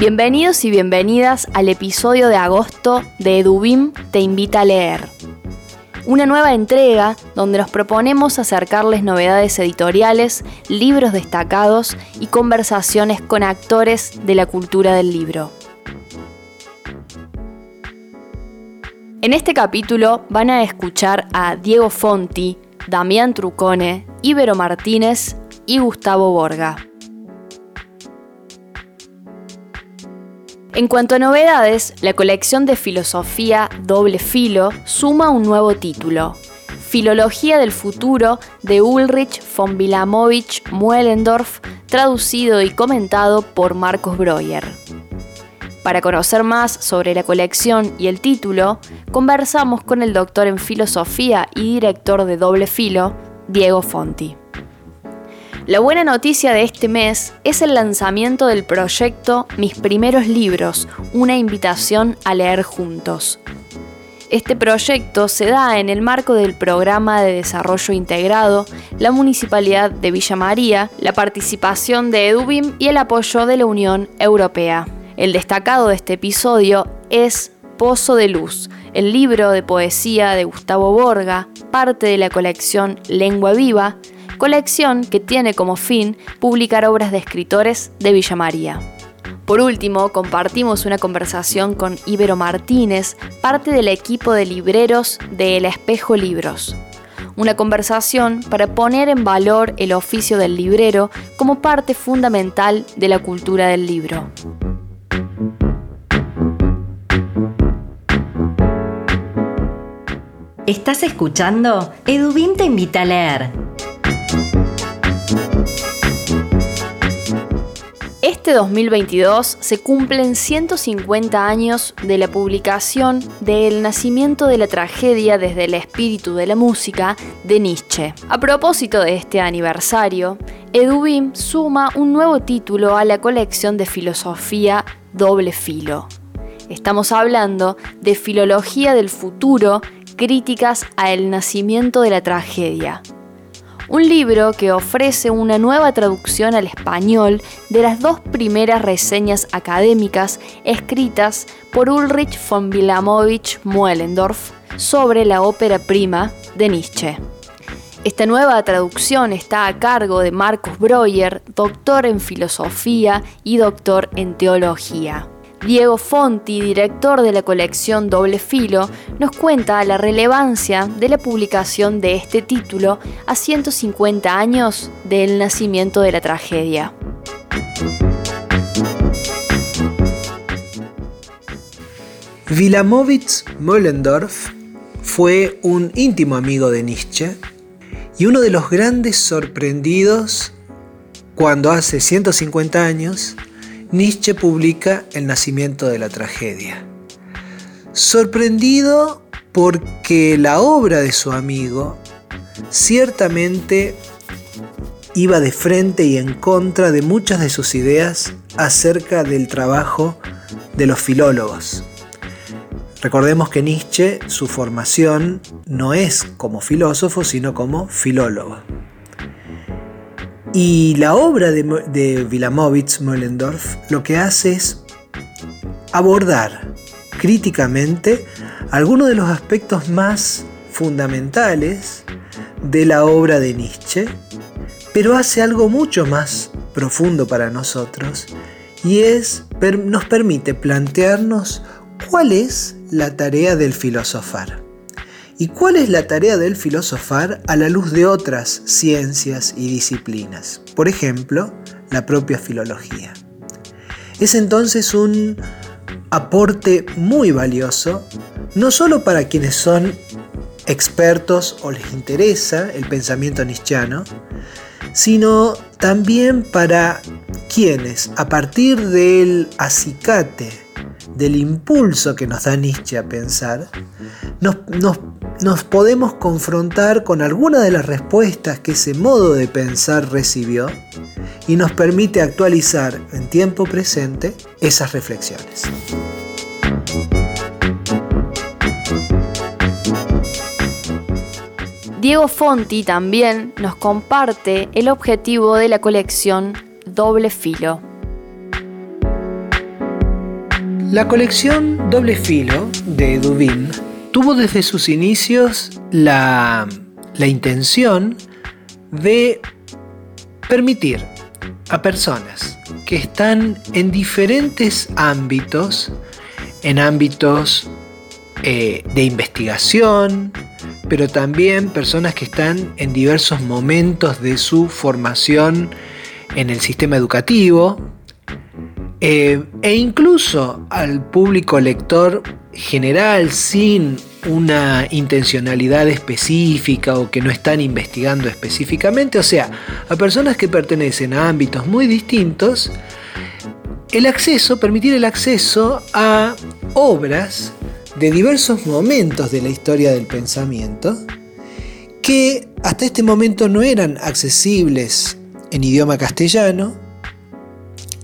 Bienvenidos y bienvenidas al episodio de agosto de Edubim Te Invita a Leer. Una nueva entrega donde nos proponemos acercarles novedades editoriales, libros destacados y conversaciones con actores de la cultura del libro. En este capítulo van a escuchar a Diego Fonti, Damián Trucone, Ibero Martínez y Gustavo Borga. En cuanto a novedades, la colección de filosofía Doble Filo suma un nuevo título, Filología del Futuro de Ulrich von Wilamowitsch Muellendorf, traducido y comentado por Marcos Breuer. Para conocer más sobre la colección y el título, conversamos con el doctor en filosofía y director de Doble Filo, Diego Fonti. La buena noticia de este mes es el lanzamiento del proyecto Mis primeros libros, una invitación a leer juntos. Este proyecto se da en el marco del programa de desarrollo integrado, la Municipalidad de Villa María, la participación de Edubim y el apoyo de la Unión Europea. El destacado de este episodio es Pozo de Luz, el libro de poesía de Gustavo Borga, parte de la colección Lengua Viva, colección que tiene como fin publicar obras de escritores de Villa María. Por último, compartimos una conversación con Ibero Martínez, parte del equipo de libreros de El Espejo Libros. Una conversación para poner en valor el oficio del librero como parte fundamental de la cultura del libro. Estás escuchando Edubín te invita a leer Este 2022 se cumplen 150 años de la publicación de El nacimiento de la tragedia desde el espíritu de la música de Nietzsche. A propósito de este aniversario, Edubim suma un nuevo título a la colección de filosofía Doble Filo. Estamos hablando de Filología del Futuro, críticas a El nacimiento de la tragedia un libro que ofrece una nueva traducción al español de las dos primeras reseñas académicas escritas por Ulrich von Wilamowitsch Muellendorf sobre la ópera prima de Nietzsche. Esta nueva traducción está a cargo de Marcos Breuer, doctor en filosofía y doctor en teología. Diego Fonti, director de la colección Doble Filo, nos cuenta la relevancia de la publicación de este título a 150 años del nacimiento de la tragedia. Wilamowitz Mollendorf fue un íntimo amigo de Nietzsche y uno de los grandes sorprendidos cuando hace 150 años Nietzsche publica El nacimiento de la tragedia. Sorprendido porque la obra de su amigo ciertamente iba de frente y en contra de muchas de sus ideas acerca del trabajo de los filólogos. Recordemos que Nietzsche, su formación no es como filósofo, sino como filólogo. Y la obra de, Wilamowitz Moellendorf lo que hace es abordar críticamente algunos de los aspectos más fundamentales de la obra de Nietzsche, pero hace algo mucho más profundo para nosotros y es nos permite plantearnos cuál es la tarea del filosofar. ¿Y cuál es la tarea del filosofar a la luz de otras ciencias y disciplinas? Por ejemplo, la propia filología. Es entonces un aporte muy valioso, no solo para quienes son expertos o les interesa el pensamiento nietzscheano, sino también para quienes, a partir del acicate, del impulso que nos da Nietzsche a pensar, nos, nos podemos confrontar con alguna de las respuestas que ese modo de pensar recibió y nos permite actualizar en tiempo presente esas reflexiones. Diego Fonti también nos comparte el objetivo de la colección Doble Filo. La colección Doble Filo de Dubin tuvo desde sus inicios la, la intención de permitir a personas que están en diferentes ámbitos, en ámbitos eh, de investigación, pero también personas que están en diversos momentos de su formación en el sistema educativo, eh, e incluso al público lector general sin una intencionalidad específica o que no están investigando específicamente, o sea, a personas que pertenecen a ámbitos muy distintos, el acceso, permitir el acceso a obras de diversos momentos de la historia del pensamiento que hasta este momento no eran accesibles en idioma castellano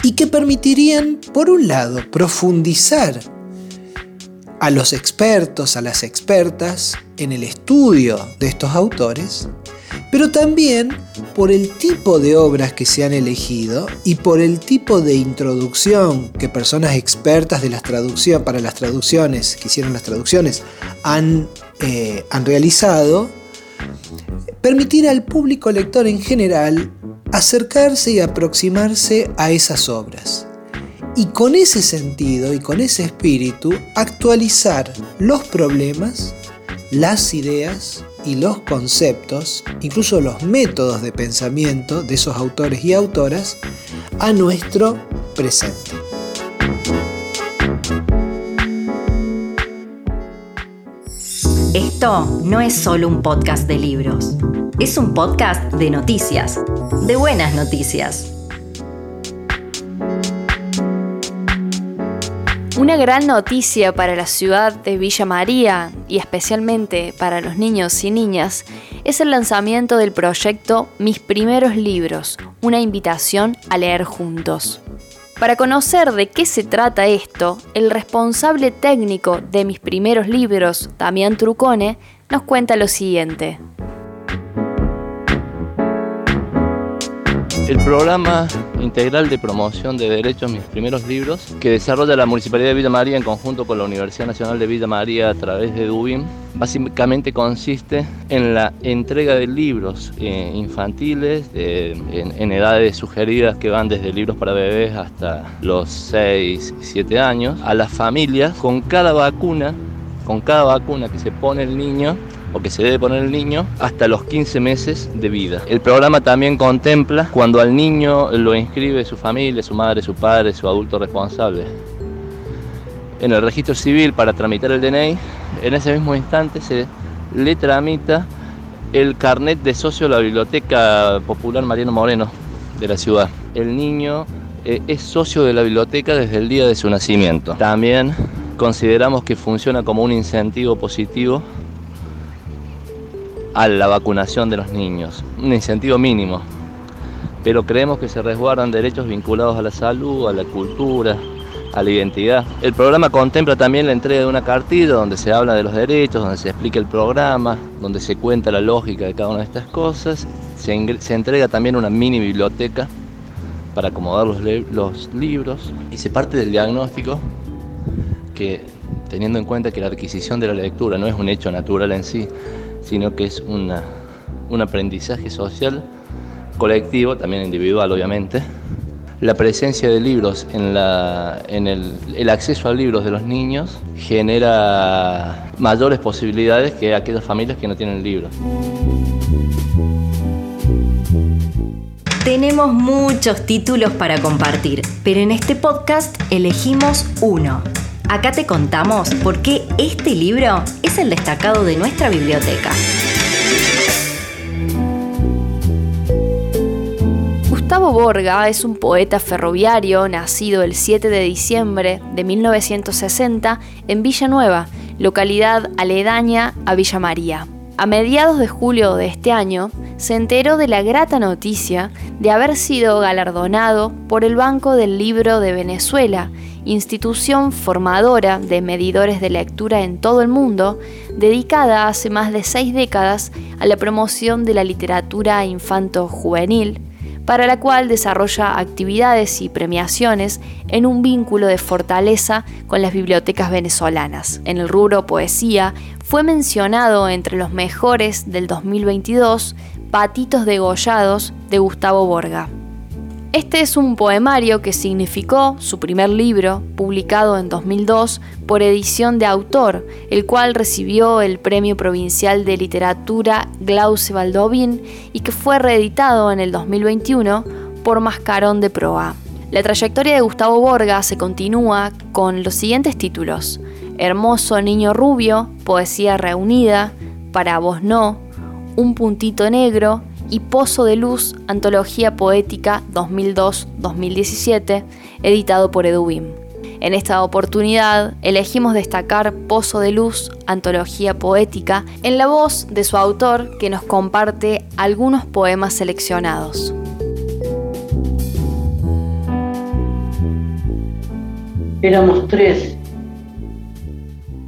y que permitirían, por un lado, profundizar a los expertos, a las expertas en el estudio de estos autores, pero también por el tipo de obras que se han elegido y por el tipo de introducción que personas expertas de las traducciones, para las traducciones, que hicieron las traducciones, han, eh, han realizado, permitir al público lector en general acercarse y aproximarse a esas obras. Y con ese sentido y con ese espíritu, actualizar los problemas, las ideas y los conceptos, incluso los métodos de pensamiento de esos autores y autoras, a nuestro presente. Esto no es solo un podcast de libros, es un podcast de noticias, de buenas noticias. Una gran noticia para la ciudad de Villa María y especialmente para los niños y niñas es el lanzamiento del proyecto Mis primeros libros, una invitación a leer juntos. Para conocer de qué se trata esto, el responsable técnico de Mis primeros libros, Damián Trucone, nos cuenta lo siguiente. El programa integral de promoción de derechos Mis Primeros Libros, que desarrolla la Municipalidad de Villa María en conjunto con la Universidad Nacional de Villa María a través de Dubin, básicamente consiste en la entrega de libros eh, infantiles en, edades sugeridas que van desde libros para bebés hasta los 6, 7 años, a las familias con cada vacuna, con cada vacuna que se pone el niño que se debe poner el niño hasta los 15 meses de vida. El programa también contempla cuando al niño lo inscribe su familia, su madre, su padre, su adulto responsable. En el registro civil para tramitar el DNI, en ese mismo instante se le tramita el carnet de socio de la Biblioteca Popular Mariano Moreno de la ciudad. El niño eh, es socio de la biblioteca desde el día de su nacimiento. También consideramos que funciona como un incentivo positivo a la vacunación de los niños, un incentivo mínimo, pero creemos que se resguardan derechos vinculados a la salud, a la cultura, a la identidad. El programa contempla también la entrega de una cartilla donde se habla de los derechos, donde se explica el programa, donde se cuenta la lógica de cada una de estas cosas. Se, entrega también una mini biblioteca para acomodar los, los libros y se parte del diagnóstico que teniendo en cuenta que la adquisición de la lectura no es un hecho natural en sí, sino que es un aprendizaje social colectivo, también individual obviamente. La presencia de libros en, la, en el, el, acceso a libros de los niños genera mayores posibilidades que aquellas familias que no tienen libros. Tenemos muchos títulos para compartir, pero en este podcast elegimos uno Acá te contamos por qué este libro es el destacado de nuestra biblioteca. Gustavo Borga es un poeta ferroviario nacido el 7 de diciembre de 1960 en Villanueva, localidad aledaña a Villa María. A mediados de julio de este año, se enteró de la grata noticia de haber sido galardonado por el Banco del Libro de Venezuela, institución formadora de medidores de lectura en todo el mundo, dedicada hace más de seis décadas a la promoción de la literatura infanto-juvenil, para la cual desarrolla actividades y premiaciones en un vínculo de fortaleza con las bibliotecas venezolanas. En el rubro poesía fue mencionado entre los mejores del 2022 Patitos degollados de Gustavo Borga. Este es un poemario que significó su primer libro, publicado en 2002 por edición de autor, el cual recibió el Premio Provincial de Literatura Glauce Baldovín y que fue reeditado en el 2021 por Mascarón de Proa. La trayectoria de Gustavo Borga se continúa con los siguientes títulos: Hermoso Niño Rubio, Poesía Reunida, Para Vos No, Un Puntito Negro y Pozo de Luz, Antología Poética 2002-2017, editado por Edubim. En esta oportunidad elegimos destacar Pozo de Luz, Antología Poética, en la voz de su autor que nos comparte algunos poemas seleccionados. Éramos tres.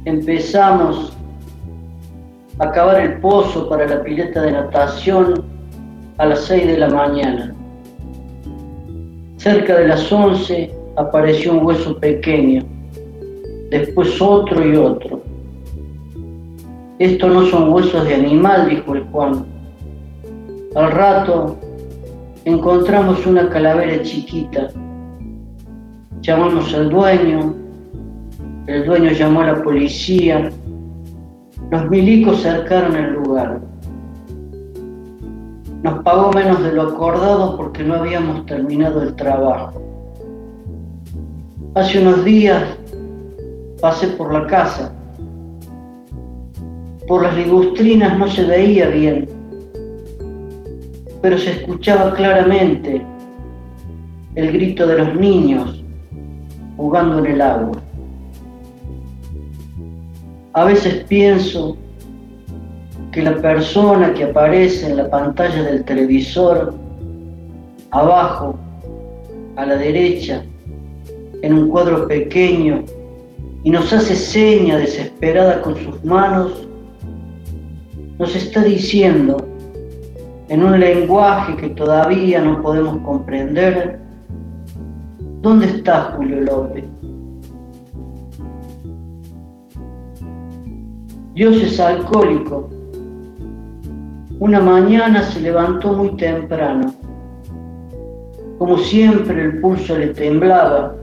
Empezamos a cavar el pozo para la pileta de natación a las 6 de la mañana. Cerca de las 11 apareció un hueso pequeño, después otro y otro. Estos no son huesos de animal, dijo el Juan. Al rato encontramos una calavera chiquita. Llamamos al dueño, el dueño llamó a la policía, los milicos cercaron el lugar. Nos pagó menos de lo acordado porque no habíamos terminado el trabajo. Hace unos días pasé por la casa. Por las ligustrinas no se veía bien, pero se escuchaba claramente el grito de los niños jugando en el agua. A veces pienso que la persona que aparece en la pantalla del televisor, abajo, a la derecha, en un cuadro pequeño, y nos hace seña desesperada con sus manos, nos está diciendo, en un lenguaje que todavía no podemos comprender, ¿dónde está Julio López? Dios es alcohólico una mañana se levantó muy temprano. Como siempre el pulso le temblaba.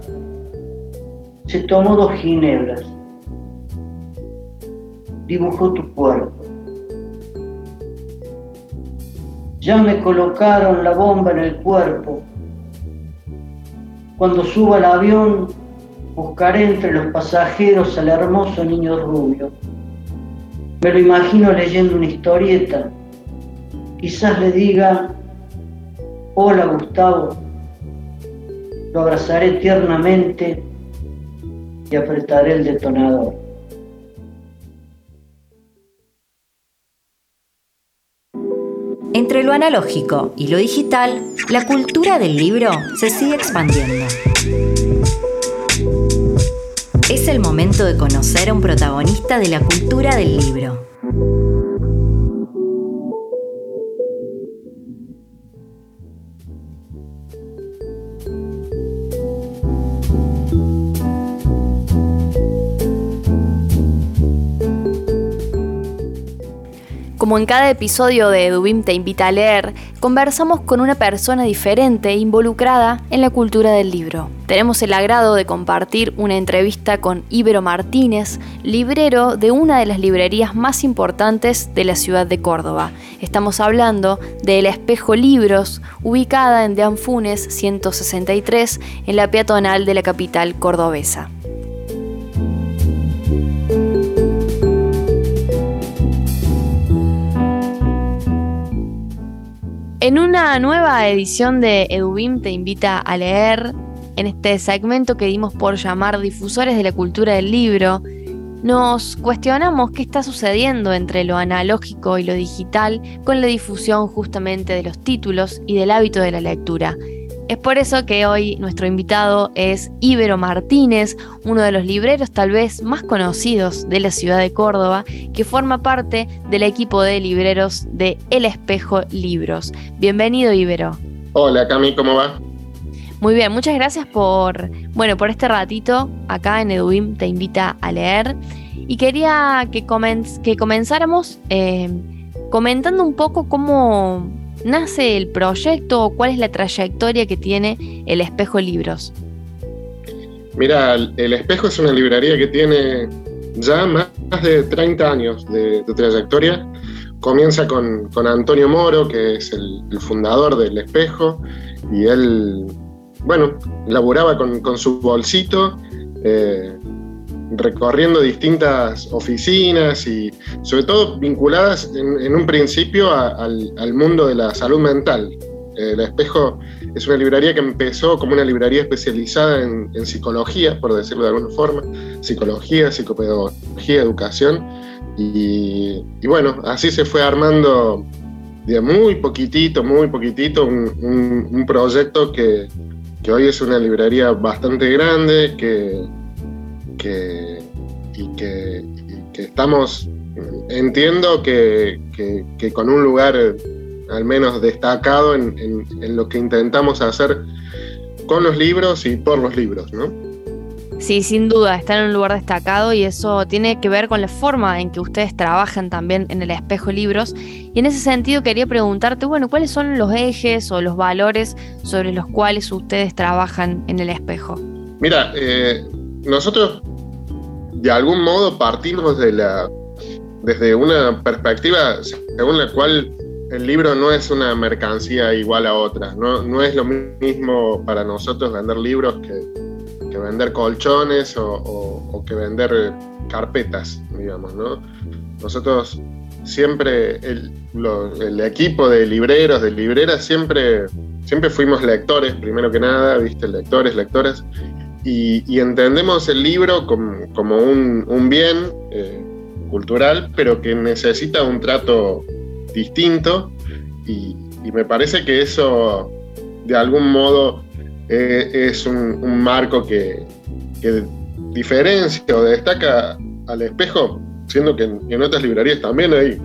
Se tomó dos ginebras. Dibujó tu cuerpo. Ya me colocaron la bomba en el cuerpo. Cuando suba al avión, buscaré entre los pasajeros al hermoso niño rubio. Me lo imagino leyendo una historieta Quizás le diga, hola Gustavo, lo abrazaré tiernamente y apretaré el detonador. Entre lo analógico y lo digital, la cultura del libro se sigue expandiendo. Es el momento de conocer a un protagonista de la cultura del libro. Como en cada episodio de Edubim te invita a leer, conversamos con una persona diferente involucrada en la cultura del libro. Tenemos el agrado de compartir una entrevista con Ibero Martínez, librero de una de las librerías más importantes de la ciudad de Córdoba. Estamos hablando de Espejo Libros, ubicada en Deanfunes 163, en la peatonal de la capital cordobesa. En una nueva edición de Edubim te invita a leer, en este segmento que dimos por llamar Difusores de la Cultura del Libro, nos cuestionamos qué está sucediendo entre lo analógico y lo digital con la difusión justamente de los títulos y del hábito de la lectura. Es por eso que hoy nuestro invitado es Ibero Martínez, uno de los libreros tal vez más conocidos de la ciudad de Córdoba, que forma parte del equipo de libreros de El Espejo Libros. Bienvenido Ibero. Hola Cami, ¿cómo va? Muy bien, muchas gracias por, bueno, por este ratito acá en Edubim te invita a leer. Y quería que, que comenzáramos eh, comentando un poco cómo nace el proyecto o cuál es la trayectoria que tiene el Espejo Libros? Mira, el Espejo es una librería que tiene ya más de 30 años de, trayectoria. Comienza con, Antonio Moro, que es el, fundador del Espejo, y él, bueno, laboraba con, su bolsito. Eh, recorriendo distintas oficinas y sobre todo vinculadas en, un principio al, mundo de la salud mental. El Espejo es una librería que empezó como una librería especializada en, psicología, por decirlo de alguna forma, psicología, psicopedagogía, educación, y, bueno, así se fue armando de muy poquitito, muy poquitito, un, proyecto que, que hoy es una librería bastante grande, que, que, y que, estamos, entiendo que, con un lugar al menos destacado en, lo que intentamos hacer con los libros y por los libros, ¿no? Sí, sin duda, está en un lugar destacado y eso tiene que ver con la forma en que ustedes trabajan también en el espejo libros. Y en ese sentido quería preguntarte, bueno, ¿cuáles son los ejes o los valores sobre los cuales ustedes trabajan en el espejo? Mira, eh, nosotros de algún modo partimos de la, desde una perspectiva según la cual el libro no es una mercancía igual a otra. No, no es lo mismo para nosotros vender libros que, vender colchones o, que vender carpetas, digamos, ¿no? Nosotros siempre, el, el, equipo de libreros, de libreras, siempre, siempre fuimos lectores, primero que nada, viste, lectores, lectoras, y, entendemos el libro como, un, bien eh, cultural, pero que necesita un trato distinto. Y, me parece que eso de algún modo eh, es un, marco que, diferencia o destaca al espejo, siendo que en, otras librerías también hay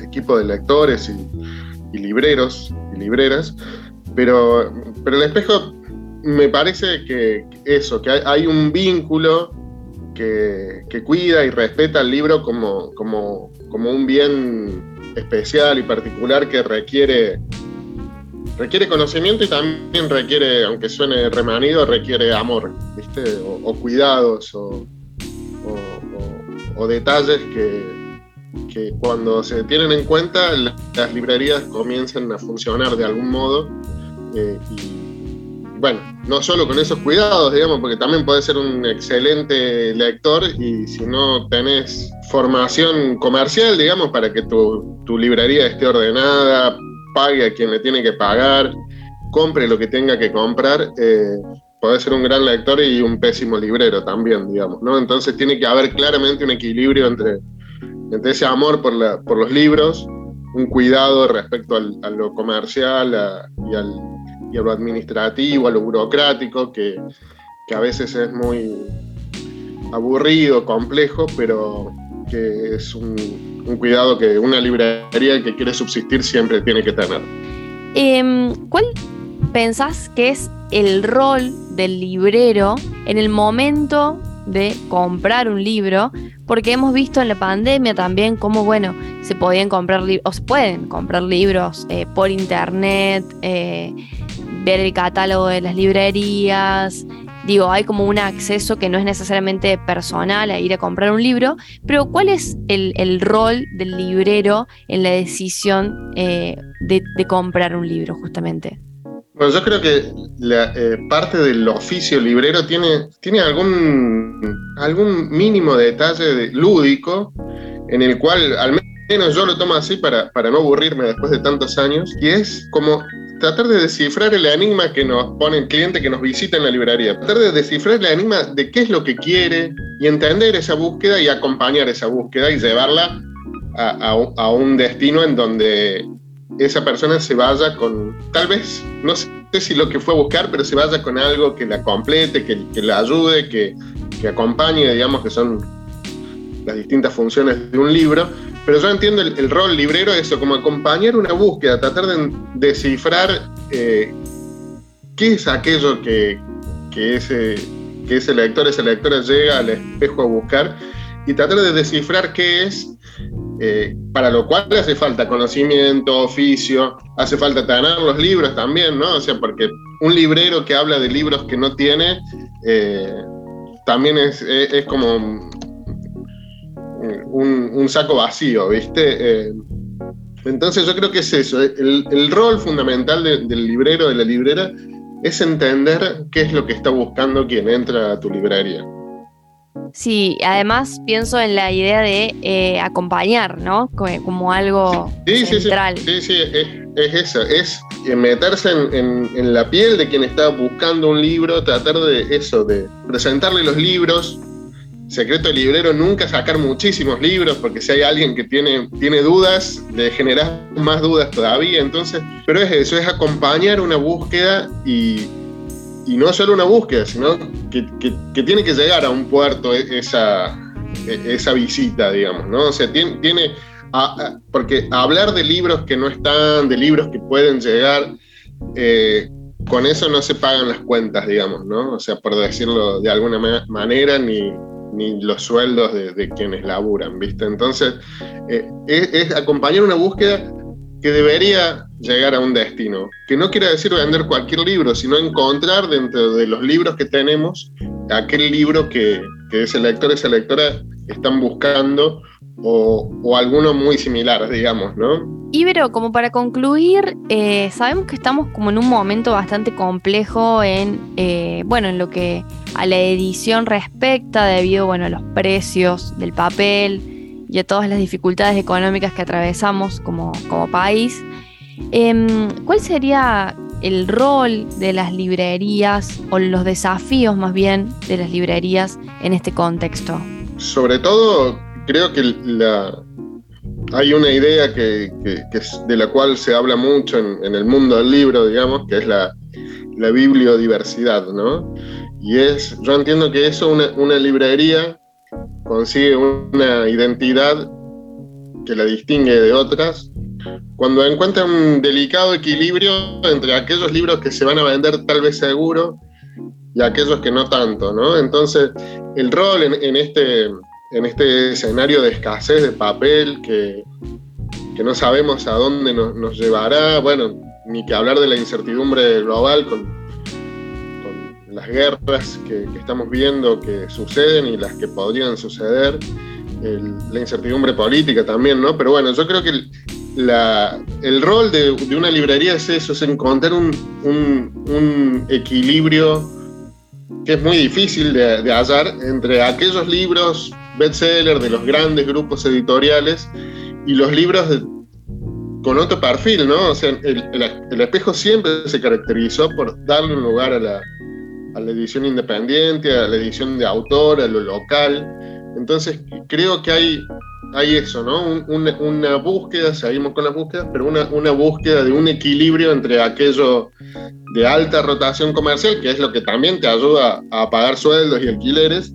equipo de lectores y, libreros y libreras, pero, pero el espejo me parece que eso, que hay, un vínculo que, cuida y respeta el libro como, como, un bien especial y particular que requiere, requiere conocimiento y también requiere, aunque suene remanido, requiere amor, ¿viste? O, cuidados o, detalles que, que cuando se tienen en cuenta las librerías comienzan a funcionar de algún modo eh, y bueno, no solo con esos cuidados, digamos, porque también puedes ser un excelente lector y si no tenés formación comercial, digamos, para que tu, librería esté ordenada, pague a quien le tiene que pagar, compre lo que tenga que comprar, eh, ser un gran lector y un pésimo librero también, digamos, ¿no? Entonces tiene que haber claramente un equilibrio entre, entre ese amor por, la, por los libros, un cuidado respecto a lo comercial y al y a lo administrativo, a lo burocrático, que, a veces es muy aburrido, complejo, pero que es un, cuidado que una librería que quiere subsistir siempre tiene que tener. Em, ¿Cuál pensás que es el rol del librero en el momento de comprar un libro? Porque hemos visto en la pandemia también cómo, bueno, se podían comprar o se pueden comprar libros eh, por internet, eh, ver el catálogo de las librerías. Digo, hay como un acceso que no es necesariamente personal a ir a comprar un libro, pero ¿cuál es el, rol del librero en la decisión eh, de, comprar un libro justamente? Bueno, yo creo que la, eh, parte del oficio librero tiene, tiene algún, algún mínimo detalle lúdico en el cual, al menos yo lo tomo así para, para no aburrirme después de tantos años, y es como tratar de descifrar el enigma que nos pone el cliente que nos visita en la librería. Tratar de descifrar el enigma de qué es lo que quiere y entender esa búsqueda y acompañar esa búsqueda y llevarla a, un destino en donde esa persona se vaya con, tal vez, no sé si lo que fue a buscar, pero se vaya con algo que la complete, que, que la ayude, que, que acompañe, digamos, que son las distintas funciones de un libro, pero yo entiendo el, rol librero, eso, como acompañar una búsqueda, tratar de descifrar eh, qué es aquello que, ese, que ese lector, esa lectora llega al espejo a buscar y tratar de descifrar qué es, eh, para lo cual hace falta conocimiento, oficio, hace falta tener los libros también, ¿no? O sea, porque un librero que habla de libros que no tiene, eh, también es, como un, saco vacío, ¿viste? Eh, entonces yo creo que es eso, el, rol fundamental del librero, de la librera, es entender qué es lo que está buscando quien entra a tu librería. Sí, además pienso en la idea de eh, acompañar, ¿no? Como, algo central. Sí, sí, es, es, eso, es meterse en, en, la piel de quien está buscando un libro, tratar de eso, de presentarle los libros, secreto del librero nunca sacar muchísimos libros, porque si hay alguien que tiene, tiene dudas, le generas más dudas todavía. Entonces, pero es eso, es acompañar una búsqueda y, no solo una búsqueda, sino que, tiene que llegar a un puerto e, esa, e, esa visita, digamos, ¿no? O sea, tiene, tiene porque hablar de libros que no están, de libros que pueden llegar, eh, con eso no se pagan las cuentas, digamos, ¿no? O sea, por decirlo de alguna manera, ni, ni los sueldos de, quienes laburan, ¿viste? Entonces, eh, es, acompañar una búsqueda que debería llegar a un destino, que no quiere decir vender cualquier libro, sino encontrar dentro de los libros que tenemos aquel libro que, ese lector, esa lectora están buscando o, o alguno muy similar, digamos, ¿no? Ibero, como para concluir, eh, sabemos que estamos como en un momento bastante complejo en, eh, bueno, en lo que a la edición respecta, debido bueno, a los precios del papel y a todas las dificultades económicas que atravesamos como, como país. Em, ¿Cuál sería el rol de las librerías o los desafíos más bien de las librerías en este contexto? Sobre todo, creo que la, hay una idea que, de la cual se habla mucho en, el mundo del libro, digamos, que es la, bibliodiversidad, ¿no? Y es, yo entiendo que eso, una, librería consigue una identidad que la distingue de otras cuando encuentra un delicado equilibrio entre aquellos libros que se van a vender tal vez seguro y aquellos que no tanto, ¿no? Entonces, el rol en este en este escenario de escasez de papel que, que no sabemos a dónde nos, llevará, bueno, ni que hablar de la incertidumbre global con, las guerras que, estamos viendo que suceden y las que podrían suceder, la incertidumbre política también, ¿no? Pero bueno, yo creo que el, la, el rol de, de, una librería es eso, es encontrar un, un, un equilibrio que es muy difícil de, de hallar entre aquellos libros bestseller de los grandes grupos editoriales y los libros con otro perfil, ¿no? O sea, el, espejo siempre se caracterizó por darle un lugar a la, a la edición independiente, a la edición de autor, a lo local. Entonces, creo que hay, hay eso, ¿no? una, búsqueda, seguimos con las búsquedas, pero una, búsqueda de un equilibrio entre aquello de alta rotación comercial, que es lo que también te ayuda a pagar sueldos y alquileres,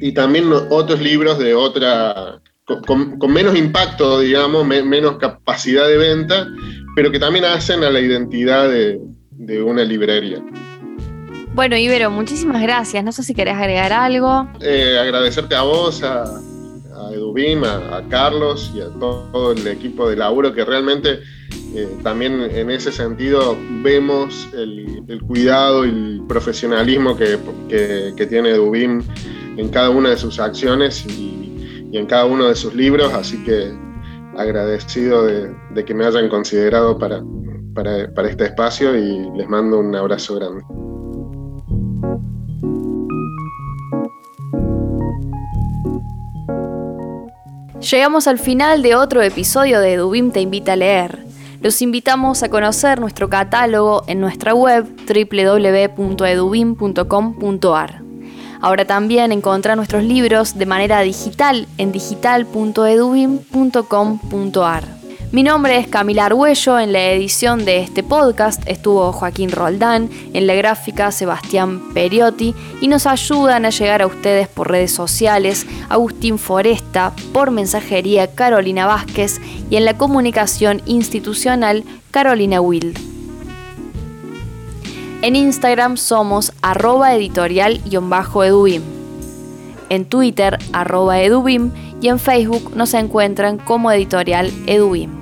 y también otros libros de otra, con, menos impacto, digamos, menos capacidad de venta, pero que también hacen a la identidad de, una librería. Bueno, Ibero, muchísimas gracias. No sé si querés agregar algo. Eh, agradecerte a vos, a, a Edubim, a, Carlos y a todo el equipo de laburo que realmente eh, también en ese sentido vemos el, cuidado y el profesionalismo que, que tiene Edubim en cada una de sus acciones y, en cada uno de sus libros, así que agradecido de, que me hayan considerado para, para este espacio y les mando un abrazo grande. Llegamos al final de otro episodio de Edubim Te Invita a Leer. Los invitamos a conocer nuestro catálogo en nuestra web www.edubim.com.ar. Ahora también encontrar nuestros libros de manera digital en digital.edubim.com.ar. Mi nombre es Camila Arguello, en la edición de este podcast estuvo Joaquín Roldán, en la gráfica Sebastián Periotti y nos ayudan a llegar a ustedes por redes sociales Agustín Foresta, por mensajería Carolina Vázquez y en la comunicación institucional Carolina Wild. En Instagram somos arroba editorial-edubim. En Twitter arroba edubim y en Facebook nos encuentran como editorial edubim.